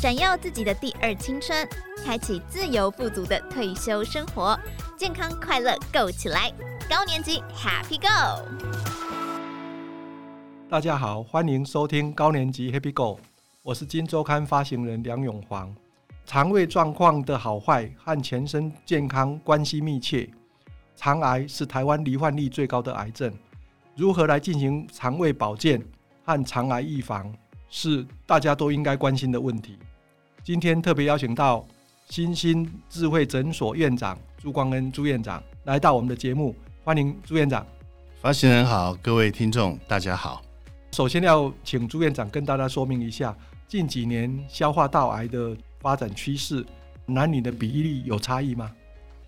闪耀自己的第二青春，开启自由富足的退休生活，健康快乐 Go 起来！高年级 Happy Go！大家好，欢迎收听高年级 Happy Go，我是今周刊发行人梁永煌。肠胃状况的好坏和全身健康关系密切，肠癌是台湾罹患率最高的癌症，如何来进行肠胃保健和肠癌预防？是大家都应该关心的问题。今天特别邀请到新兴智慧诊所院长朱光恩朱院长来到我们的节目，欢迎朱院长。发行人好，各位听众大家好。首先要请朱院长跟大家说明一下近几年消化道癌的发展趋势，男女的比例有差异吗？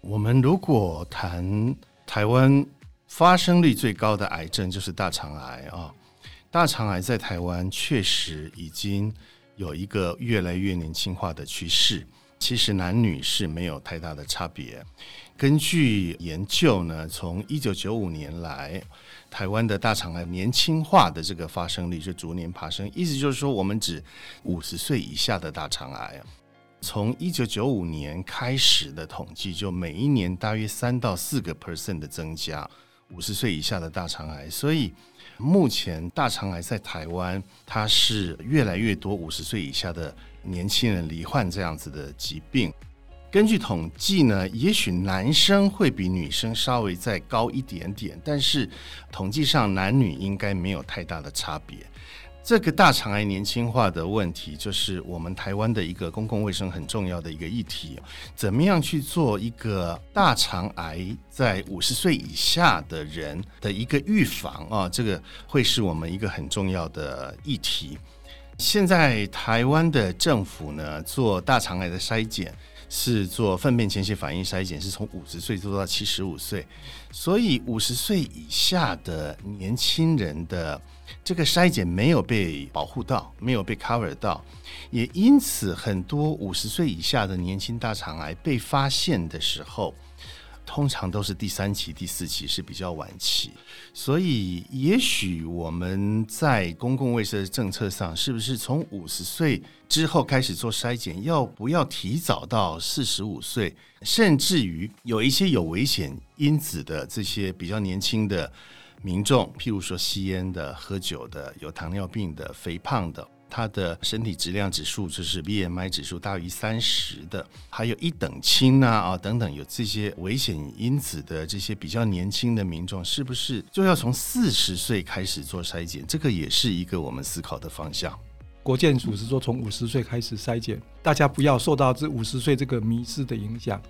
我们如果谈台湾发生率最高的癌症，就是大肠癌啊。大肠癌在台湾确实已经有一个越来越年轻化的趋势。其实男女是没有太大的差别。根据研究呢，从一九九五年来，台湾的大肠癌年轻化的这个发生率是逐年爬升。意思就是说，我们指五十岁以下的大肠癌，从一九九五年开始的统计，就每一年大约三到四个 percent 的增加。五十岁以下的大肠癌，所以目前大肠癌在台湾，它是越来越多五十岁以下的年轻人罹患这样子的疾病。根据统计呢，也许男生会比女生稍微再高一点点，但是统计上男女应该没有太大的差别。这个大肠癌年轻化的问题，就是我们台湾的一个公共卫生很重要的一个议题。怎么样去做一个大肠癌在五十岁以下的人的一个预防啊？这个会是我们一个很重要的议题。现在台湾的政府呢，做大肠癌的筛检是做粪便潜血反应筛检，是从五十岁做到七十五岁，所以五十岁以下的年轻人的。这个筛检没有被保护到，没有被 cover 到，也因此很多五十岁以下的年轻大肠癌被发现的时候，通常都是第三期、第四期是比较晚期。所以，也许我们在公共卫生政策上，是不是从五十岁之后开始做筛检，要不要提早到四十五岁，甚至于有一些有危险因子的这些比较年轻的。民众，譬如说吸烟的、喝酒的、有糖尿病的、肥胖的，他的身体质量指数就是 BMI 指数大于三十的，还有一等亲啊啊等等，有这些危险因子的这些比较年轻的民众，是不是就要从四十岁开始做筛检？这个也是一个我们思考的方向。国健署是说从五十岁开始筛检，大家不要受到这五十岁这个迷思的影响。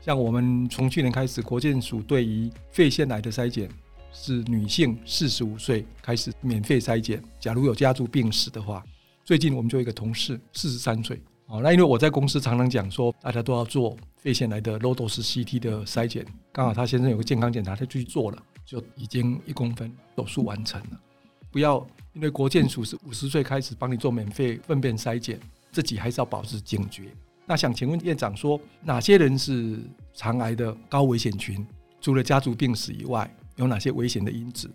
像我们从去年开始，国健署对于肺腺癌的筛检。是女性四十五岁开始免费筛检，假如有家族病史的话。最近我们就有一个同事四十三岁，哦，那因为我在公司常常讲说，大家都要做肺腺癌的 lodo CT 的筛检，刚好他先生有个健康检查，他去做了，就已经一公分手术完成了。不要因为国健署是五十岁开始帮你做免费粪便筛检，自己还是要保持警觉。那想请问院长说，哪些人是肠癌的高危险群？除了家族病史以外？有哪些危险的因子？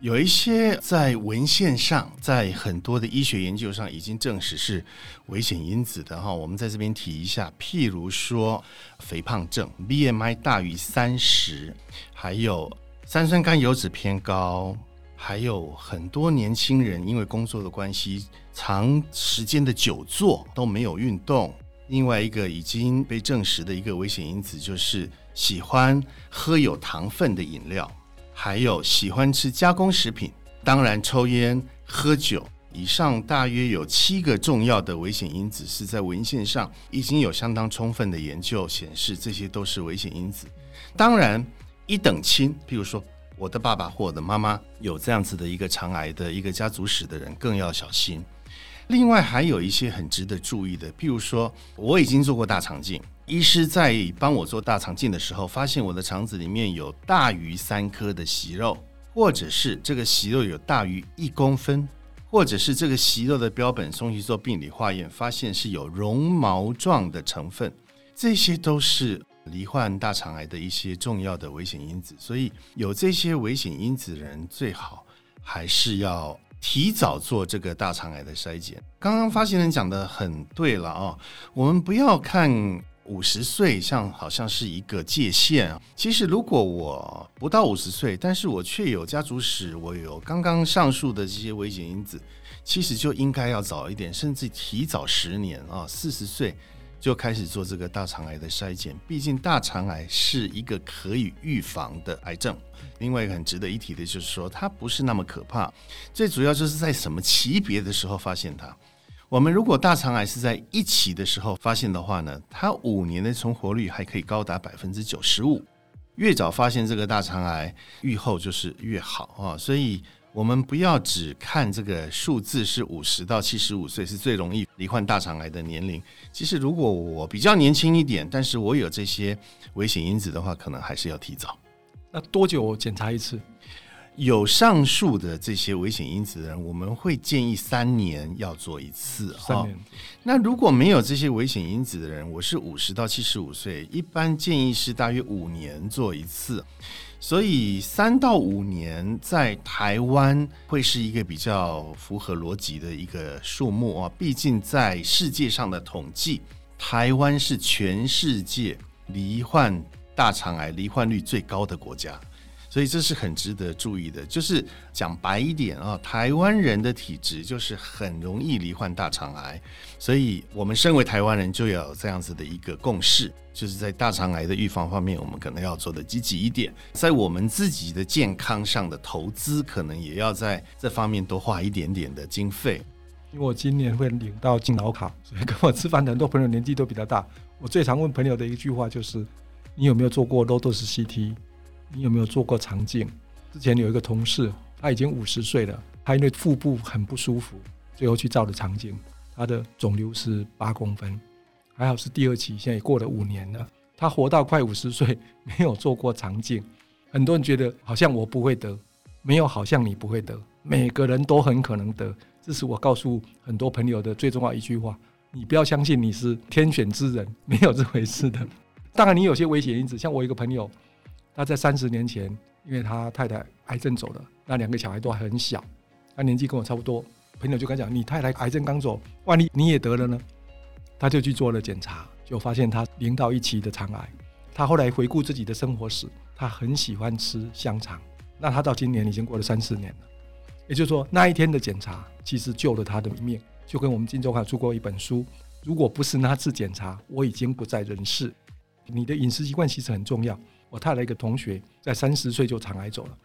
有一些在文献上，在很多的医学研究上已经证实是危险因子的哈。我们在这边提一下，譬如说肥胖症，BMI 大于三十，还有三酸甘油脂偏高，还有很多年轻人因为工作的关系，长时间的久坐都没有运动。另外一个已经被证实的一个危险因子就是喜欢喝有糖分的饮料。还有喜欢吃加工食品，当然抽烟、喝酒，以上大约有七个重要的危险因子，是在文献上已经有相当充分的研究显示，这些都是危险因子。当然，一等亲，譬如说我的爸爸或我的妈妈有这样子的一个肠癌的一个家族史的人，更要小心。另外，还有一些很值得注意的，譬如说我已经做过大肠镜。医师在帮我做大肠镜的时候，发现我的肠子里面有大于三颗的息肉，或者是这个息肉有大于一公分，或者是这个息肉的标本送去做病理化验，发现是有绒毛状的成分，这些都是罹患大肠癌的一些重要的危险因子。所以有这些危险因子的人，最好还是要提早做这个大肠癌的筛检。刚刚发行人讲的很对了啊，我们不要看五十岁像好像是一个界限啊。其实如果我不到五十岁，但是我却有家族史，我有刚刚上述的这些危险因子，其实就应该要早一点，甚至提早十年啊，四十岁。就开始做这个大肠癌的筛检，毕竟大肠癌是一个可以预防的癌症。另外一个很值得一提的就是说，它不是那么可怕。最主要就是在什么级别的时候发现它。我们如果大肠癌是在一期的时候发现的话呢，它五年的存活率还可以高达百分之九十五。越早发现这个大肠癌，预后就是越好啊。所以。我们不要只看这个数字是五十到七十五岁是最容易罹患大肠癌的年龄。其实如果我比较年轻一点，但是我有这些危险因子的话，可能还是要提早。那多久检查一次？有上述的这些危险因子的人，我们会建议三年要做一次。三年。那如果没有这些危险因子的人，我是五十到七十五岁，一般建议是大约五年做一次。所以三到五年在台湾会是一个比较符合逻辑的一个数目啊，毕竟在世界上的统计，台湾是全世界罹患大肠癌罹患率最高的国家。所以这是很值得注意的，就是讲白一点啊，台湾人的体质就是很容易罹患大肠癌，所以我们身为台湾人就要有这样子的一个共识，就是在大肠癌的预防方面，我们可能要做的积极一点，在我们自己的健康上的投资，可能也要在这方面多花一点点的经费。因为我今年会领到敬老卡，所以跟我吃饭的很多朋友年纪都比较大，我最常问朋友的一句话就是：你有没有做过 Low-dose CT？你有没有做过肠镜？之前有一个同事，他已经五十岁了，他因为腹部很不舒服，最后去照了肠镜，他的肿瘤是八公分，还好是第二期，现在也过了五年了。他活到快五十岁，没有做过肠镜。很多人觉得好像我不会得，没有好像你不会得，每个人都很可能得。这是我告诉很多朋友的最重要一句话：你不要相信你是天选之人，没有这回事的。当然，你有些危险因子，像我一个朋友。他在三十年前，因为他太太癌症走了，那两个小孩都还很小，他年纪跟我差不多。朋友就跟他讲：“你太太癌症刚走，万一你也得了呢？”他就去做了检查，就发现他零到一期的肠癌。他后来回顾自己的生活史，他很喜欢吃香肠。那他到今年已经过了三四年了，也就是说，那一天的检查其实救了他的命。就跟我们金周刊出过一本书，如果不是那次检查，我已经不在人世。你的饮食习惯其实很重要。我太太一个同学在三十岁就肠癌走了，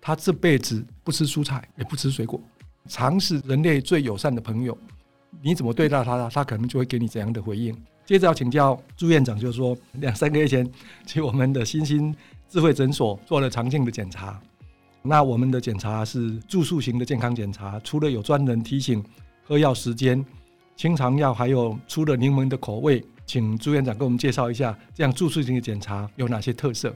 他这辈子不吃蔬菜，也不吃水果，肠是人类最友善的朋友，你怎么对待他，他可能就会给你怎样的回应。接着要请教朱院长，就是说两三个月前去我们的新兴智慧诊所做了肠镜的检查，那我们的检查是住宿型的健康检查，除了有专人提醒喝药时间、清肠药，还有除了柠檬的口味。请朱院长给我们介绍一下，这样住宿型的检查有哪些特色？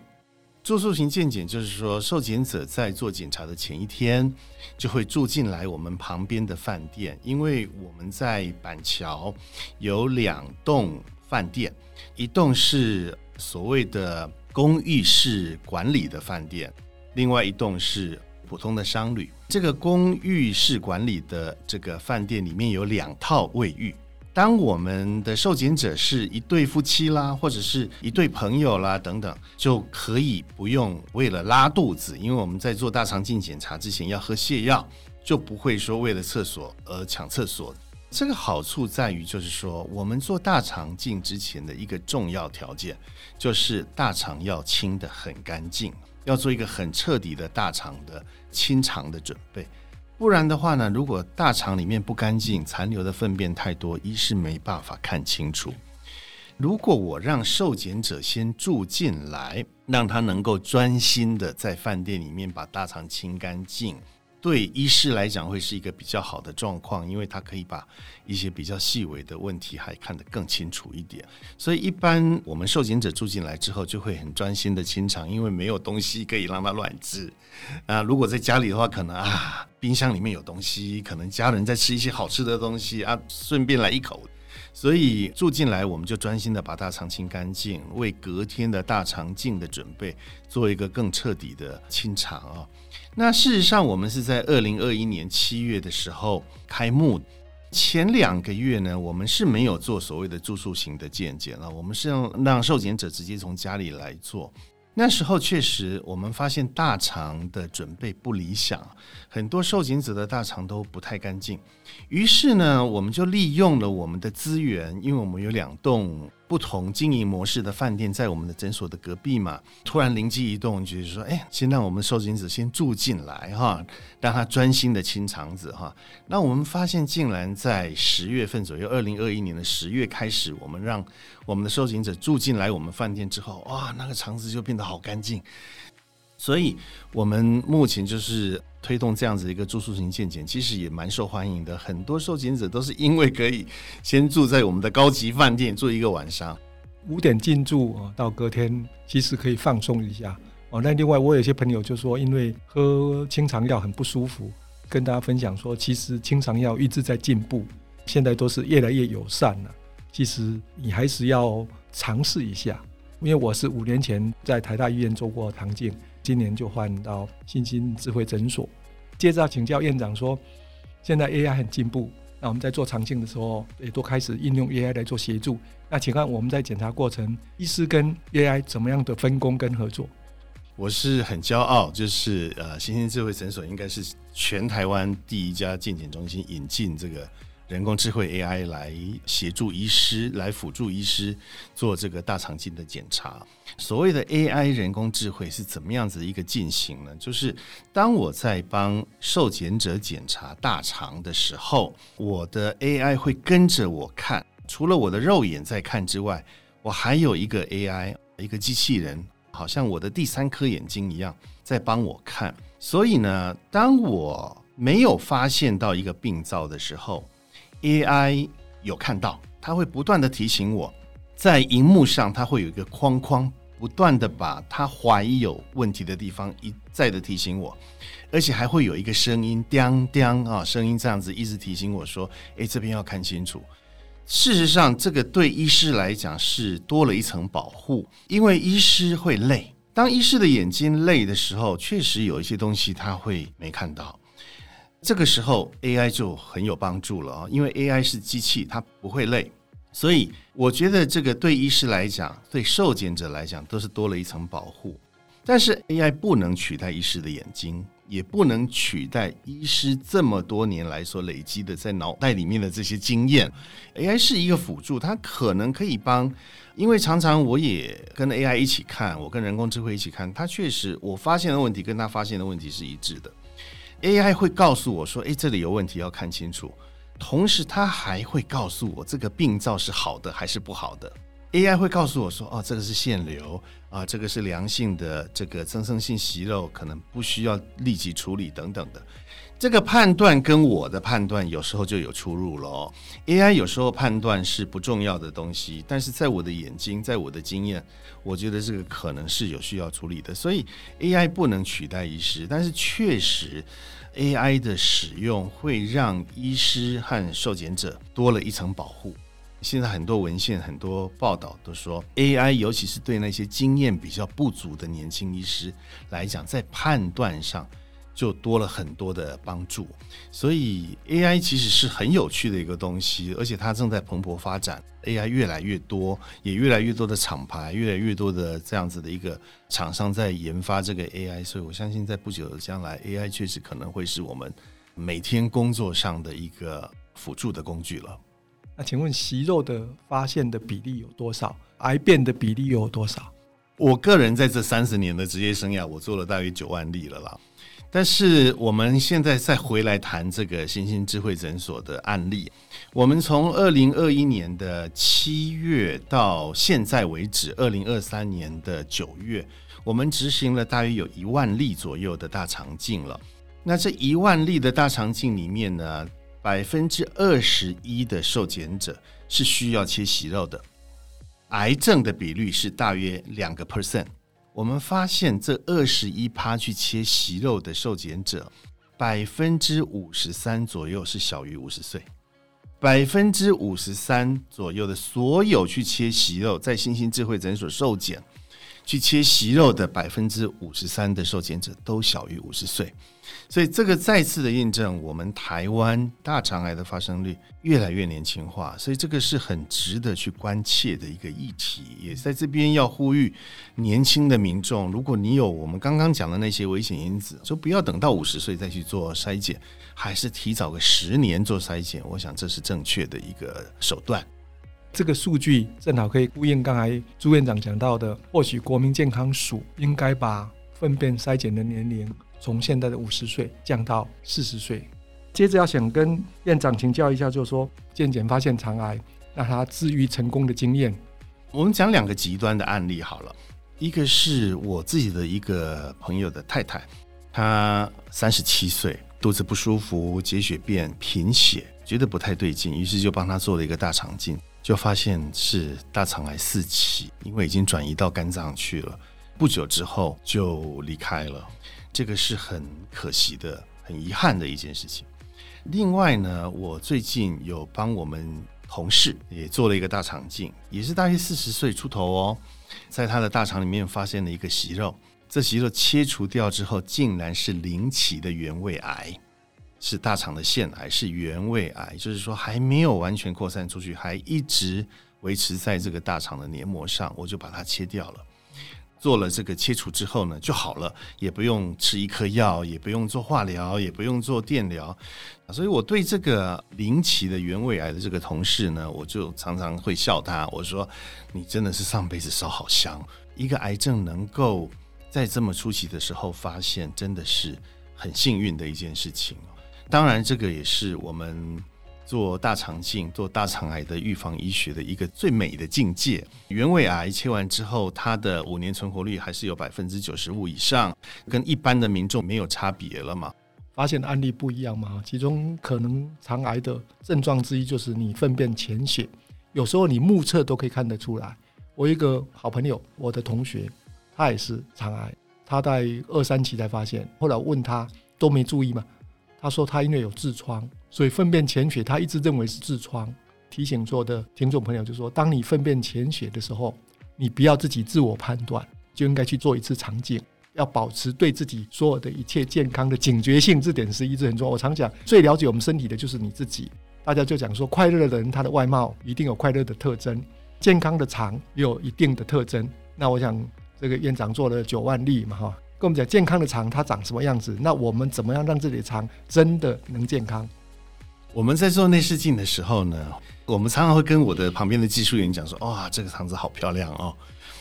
住宿型健检就是说，受检者在做检查的前一天，就会住进来我们旁边的饭店，因为我们在板桥有两栋饭店，一栋是所谓的公寓式管理的饭店，另外一栋是普通的商旅。这个公寓式管理的这个饭店里面有两套卫浴。当我们的受检者是一对夫妻啦，或者是一对朋友啦等等，就可以不用为了拉肚子，因为我们在做大肠镜检查之前要喝泻药，就不会说为了厕所而抢厕所。这个好处在于，就是说我们做大肠镜之前的一个重要条件，就是大肠要清得很干净，要做一个很彻底的大肠的清肠的准备。不然的话呢，如果大肠里面不干净，残留的粪便太多，一是没办法看清楚。如果我让受检者先住进来，让他能够专心的在饭店里面把大肠清干净。对医师来讲会是一个比较好的状况，因为他可以把一些比较细微的问题还看得更清楚一点。所以一般我们受检者住进来之后，就会很专心的清肠，因为没有东西可以让他乱吃。啊，如果在家里的话，可能啊冰箱里面有东西，可能家人在吃一些好吃的东西啊，顺便来一口。所以住进来，我们就专心的把大肠清干净，为隔天的大肠镜的准备做一个更彻底的清肠啊。那事实上，我们是在二零二一年七月的时候开幕。前两个月呢，我们是没有做所谓的住宿型的健检了，我们是让让受检者直接从家里来做。那时候确实，我们发现大肠的准备不理想，很多受检者的大肠都不太干净。于是呢，我们就利用了我们的资源，因为我们有两栋不同经营模式的饭店在我们的诊所的隔壁嘛。突然灵机一动，就是说，哎，先让我们受刑者先住进来哈，让他专心的清肠子哈。那我们发现，竟然在十月份左右，二零二一年的十月开始，我们让我们的受刑者住进来我们饭店之后，哇，那个肠子就变得好干净。所以，我们目前就是推动这样子一个住宿型健检，其实也蛮受欢迎的。很多受检者都是因为可以先住在我们的高级饭店住一个晚上，五点进驻啊，到隔天其实可以放松一下哦。那另外，我有些朋友就说，因为喝清肠药很不舒服，跟大家分享说，其实清肠药一直在进步，现在都是越来越友善了。其实你还是要尝试一下，因为我是五年前在台大医院做过肠镜。今年就换到新兴智慧诊所，接着请教院长说，现在 AI 很进步，那我们在做肠镜的时候也都开始应用 AI 来做协助。那请看我们在检查过程，医师跟 AI 怎么样的分工跟合作？我是很骄傲，就是呃，新兴智慧诊所应该是全台湾第一家健检中心引进这个。人工智慧 AI 来协助医师，来辅助医师做这个大肠镜的检查。所谓的 AI 人工智慧是怎么样子的一个进行呢？就是当我在帮受检者检查大肠的时候，我的 AI 会跟着我看，除了我的肉眼在看之外，我还有一个 AI，一个机器人，好像我的第三颗眼睛一样在帮我看。所以呢，当我没有发现到一个病灶的时候，AI 有看到，它会不断的提醒我，在荧幕上它会有一个框框，不断的把它怀疑有问题的地方一再的提醒我，而且还会有一个声音，叮叮啊，声音这样子一直提醒我说，哎，这边要看清楚。事实上，这个对医师来讲是多了一层保护，因为医师会累，当医师的眼睛累的时候，确实有一些东西他会没看到。这个时候 AI 就很有帮助了啊，因为 AI 是机器，它不会累，所以我觉得这个对医师来讲，对受检者来讲都是多了一层保护。但是 AI 不能取代医师的眼睛，也不能取代医师这么多年来所累积的在脑袋里面的这些经验。AI 是一个辅助，它可能可以帮，因为常常我也跟 AI 一起看，我跟人工智慧一起看，它确实我发现的问题跟它发现的问题是一致的。AI 会告诉我说：“诶，这里有问题，要看清楚。”同时，它还会告诉我这个病灶是好的还是不好的。AI 会告诉我说：“哦，这个是腺瘤啊，这个是良性的这个增生性息肉，可能不需要立即处理等等的。”这个判断跟我的判断有时候就有出入了。AI 有时候判断是不重要的东西，但是在我的眼睛，在我的经验，我觉得这个可能是有需要处理的。所以 AI 不能取代医师，但是确实 AI 的使用会让医师和受检者多了一层保护。现在很多文献、很多报道都说，AI 尤其是对那些经验比较不足的年轻医师来讲，在判断上。就多了很多的帮助，所以 AI 其实是很有趣的一个东西，而且它正在蓬勃发展。AI 越来越多，也越来越多的厂牌，越来越多的这样子的一个厂商在研发这个 AI，所以我相信在不久的将来，AI 确实可能会是我们每天工作上的一个辅助的工具了。那请问息肉的发现的比例有多少？癌变的比例有多少？我个人在这三十年的职业生涯，我做了大约九万例了啦。但是我们现在再回来谈这个新兴智慧诊所的案例，我们从二零二一年的七月到现在为止，二零二三年的九月，我们执行了大约有一万例左右的大肠镜了。那这一万例的大肠镜里面呢，百分之二十一的受检者是需要切息肉的，癌症的比率是大约两个 percent。我们发现这二十一趴去切息肉的受检者，百分之五十三左右是小于五十岁，百分之五十三左右的所有去切息肉在新兴智慧诊所受检，去切息肉的百分之五十三的受检者都小于五十岁。所以这个再次的验证，我们台湾大肠癌的发生率越来越年轻化，所以这个是很值得去关切的一个议题。也在这边要呼吁年轻的民众，如果你有我们刚刚讲的那些危险因子，就不要等到五十岁再去做筛检，还是提早个十年做筛检，我想这是正确的一个手段。这个数据正好可以呼应刚才朱院长讲到的，或许国民健康署应该把粪便筛检的年龄。从现在的五十岁降到四十岁，接着要想跟院长请教一下，就是说健检发现肠癌，那他治愈成功的经验。我们讲两个极端的案例好了，一个是我自己的一个朋友的太太，她三十七岁，肚子不舒服，结血便贫血，觉得不太对劲，于是就帮她做了一个大肠镜，就发现是大肠癌四期，因为已经转移到肝脏去了，不久之后就离开了。这个是很可惜的、很遗憾的一件事情。另外呢，我最近有帮我们同事也做了一个大肠镜，也是大约四十岁出头哦，在他的大肠里面发现了一个息肉，这息肉切除掉之后，竟然是零期的原位癌，是大肠的腺癌，是原位癌，就是说还没有完全扩散出去，还一直维持在这个大肠的黏膜上，我就把它切掉了。做了这个切除之后呢，就好了，也不用吃一颗药，也不用做化疗，也不用做电疗。所以我对这个零期的原位癌的这个同事呢，我就常常会笑他，我说：“你真的是上辈子烧好香，一个癌症能够在这么初期的时候发现，真的是很幸运的一件事情。当然，这个也是我们。”做大肠镜、做大肠癌的预防医学的一个最美的境界。原位癌切完之后，它的五年存活率还是有百分之九十五以上，跟一般的民众没有差别了嘛？发现的案例不一样嘛？其中可能肠癌的症状之一就是你粪便潜血，有时候你目测都可以看得出来。我一个好朋友，我的同学，他也是肠癌，他在二三期才发现，后来问他都没注意嘛？他说他因为有痔疮。所以粪便潜血，他一直认为是痔疮。提醒所有的听众朋友，就是说，当你粪便潜血的时候，你不要自己自我判断，就应该去做一次肠镜，要保持对自己所有的一切健康的警觉性，这点是一直很重要。我常讲，最了解我们身体的就是你自己。大家就讲说，快乐的人他的外貌一定有快乐的特征，健康的肠也有一定的特征。那我想，这个院长做了九万例嘛，哈，跟我们讲健康的肠它长什么样子，那我们怎么样让自己的肠真的能健康？我们在做内视镜的时候呢，我们常常会跟我的旁边的技术员讲说：“哇，这个肠子好漂亮哦！”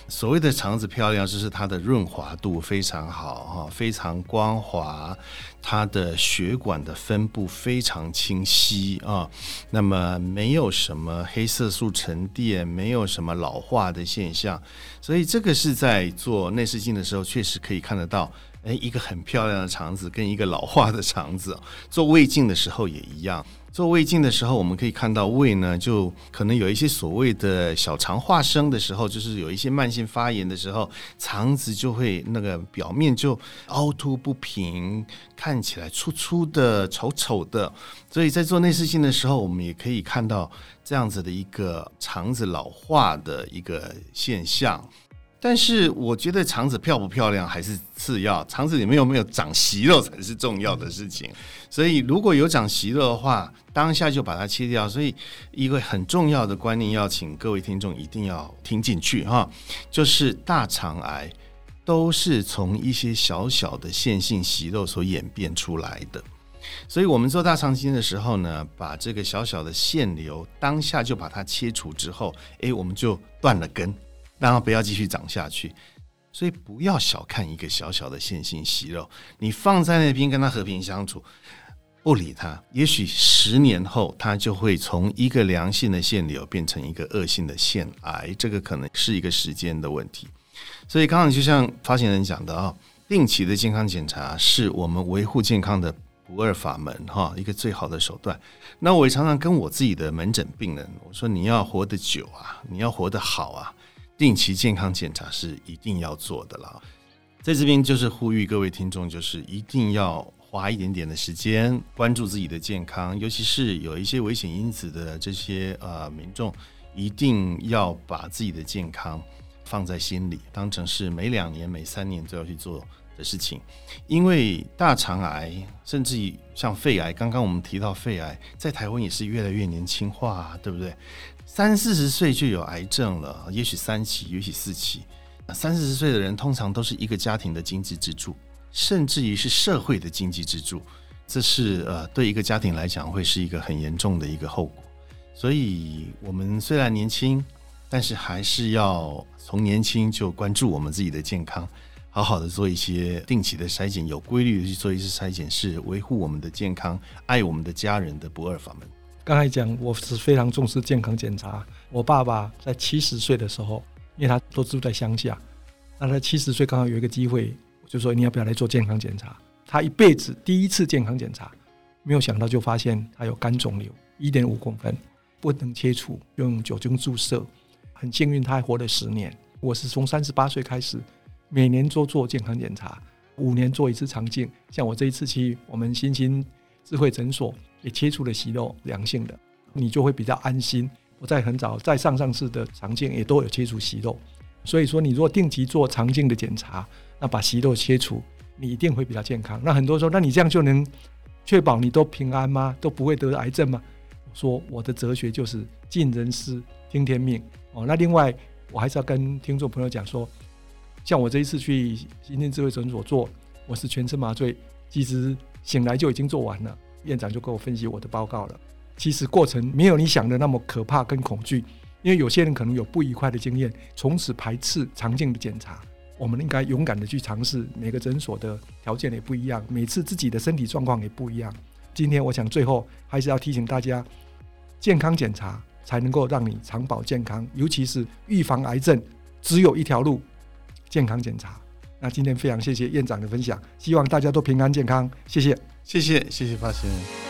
所谓的肠子漂亮，就是它的润滑度非常好哈，非常光滑，它的血管的分布非常清晰啊。那么没有什么黑色素沉淀，没有什么老化的现象，所以这个是在做内视镜的时候确实可以看得到。诶，一个很漂亮的肠子跟一个老化的肠子，做胃镜的时候也一样。做胃镜的时候，我们可以看到胃呢，就可能有一些所谓的小肠化生的时候，就是有一些慢性发炎的时候，肠子就会那个表面就凹凸不平，看起来粗粗的、丑丑的。所以在做内视镜的时候，我们也可以看到这样子的一个肠子老化的一个现象。但是我觉得肠子漂不漂亮还是次要，肠子里面有没有长息肉才是重要的事情。所以如果有长息肉的话，当下就把它切掉。所以一个很重要的观念要请各位听众一定要听进去哈，就是大肠癌都是从一些小小的腺性息肉所演变出来的。所以我们做大肠镜的时候呢，把这个小小的腺瘤当下就把它切除之后，诶，我们就断了根。让它不要继续长下去，所以不要小看一个小小的腺性息肉，你放在那边跟它和平相处，不理它，也许十年后它就会从一个良性的腺瘤变成一个恶性的腺癌，这个可能是一个时间的问题。所以刚刚就像发言人讲的啊，定期的健康检查是我们维护健康的不二法门哈，一个最好的手段。那我也常常跟我自己的门诊病人我说，你要活得久啊，你要活得好啊。定期健康检查是一定要做的了，在这边就是呼吁各位听众，就是一定要花一点点的时间关注自己的健康，尤其是有一些危险因子的这些呃民众，一定要把自己的健康放在心里，当成是每两年、每三年都要去做的事情。因为大肠癌，甚至于像肺癌，刚刚我们提到肺癌，在台湾也是越来越年轻化，对不对？三四十岁就有癌症了，也许三期，也许四期。三四十岁的人通常都是一个家庭的经济支柱，甚至于是社会的经济支柱。这是呃，对一个家庭来讲，会是一个很严重的一个后果。所以，我们虽然年轻，但是还是要从年轻就关注我们自己的健康，好好的做一些定期的筛检，有规律的去做一些筛检，是维护我们的健康、爱我们的家人的不二法门。刚才讲，我是非常重视健康检查。我爸爸在七十岁的时候，因为他都住在乡下，那他七十岁刚好有一个机会，我就说你要不要来做健康检查？他一辈子第一次健康检查，没有想到就发现他有肝肿瘤，一点五公分，不能切除，用酒精注射。很幸运，他还活了十年。我是从三十八岁开始，每年做做健康检查，五年做一次肠镜。像我这一次去我们新兴智慧诊所。也切除了息肉，良性的，你就会比较安心。我在很早在上上次的肠镜也都有切除息肉，所以说你如果定期做肠镜的检查，那把息肉切除，你一定会比较健康。那很多人说，那你这样就能确保你都平安吗？都不会得癌症吗？我说我的哲学就是尽人事听天命哦。那另外我还是要跟听众朋友讲说，像我这一次去今天智慧诊所做，我是全身麻醉，其实醒来就已经做完了。院长就跟我分析我的报告了。其实过程没有你想的那么可怕跟恐惧，因为有些人可能有不愉快的经验，从此排斥肠镜的检查。我们应该勇敢的去尝试。每个诊所的条件也不一样，每次自己的身体状况也不一样。今天我想最后还是要提醒大家，健康检查才能够让你长保健康，尤其是预防癌症，只有一条路：健康检查。那今天非常谢谢院长的分享，希望大家都平安健康，谢谢。谢谢谢谢发心。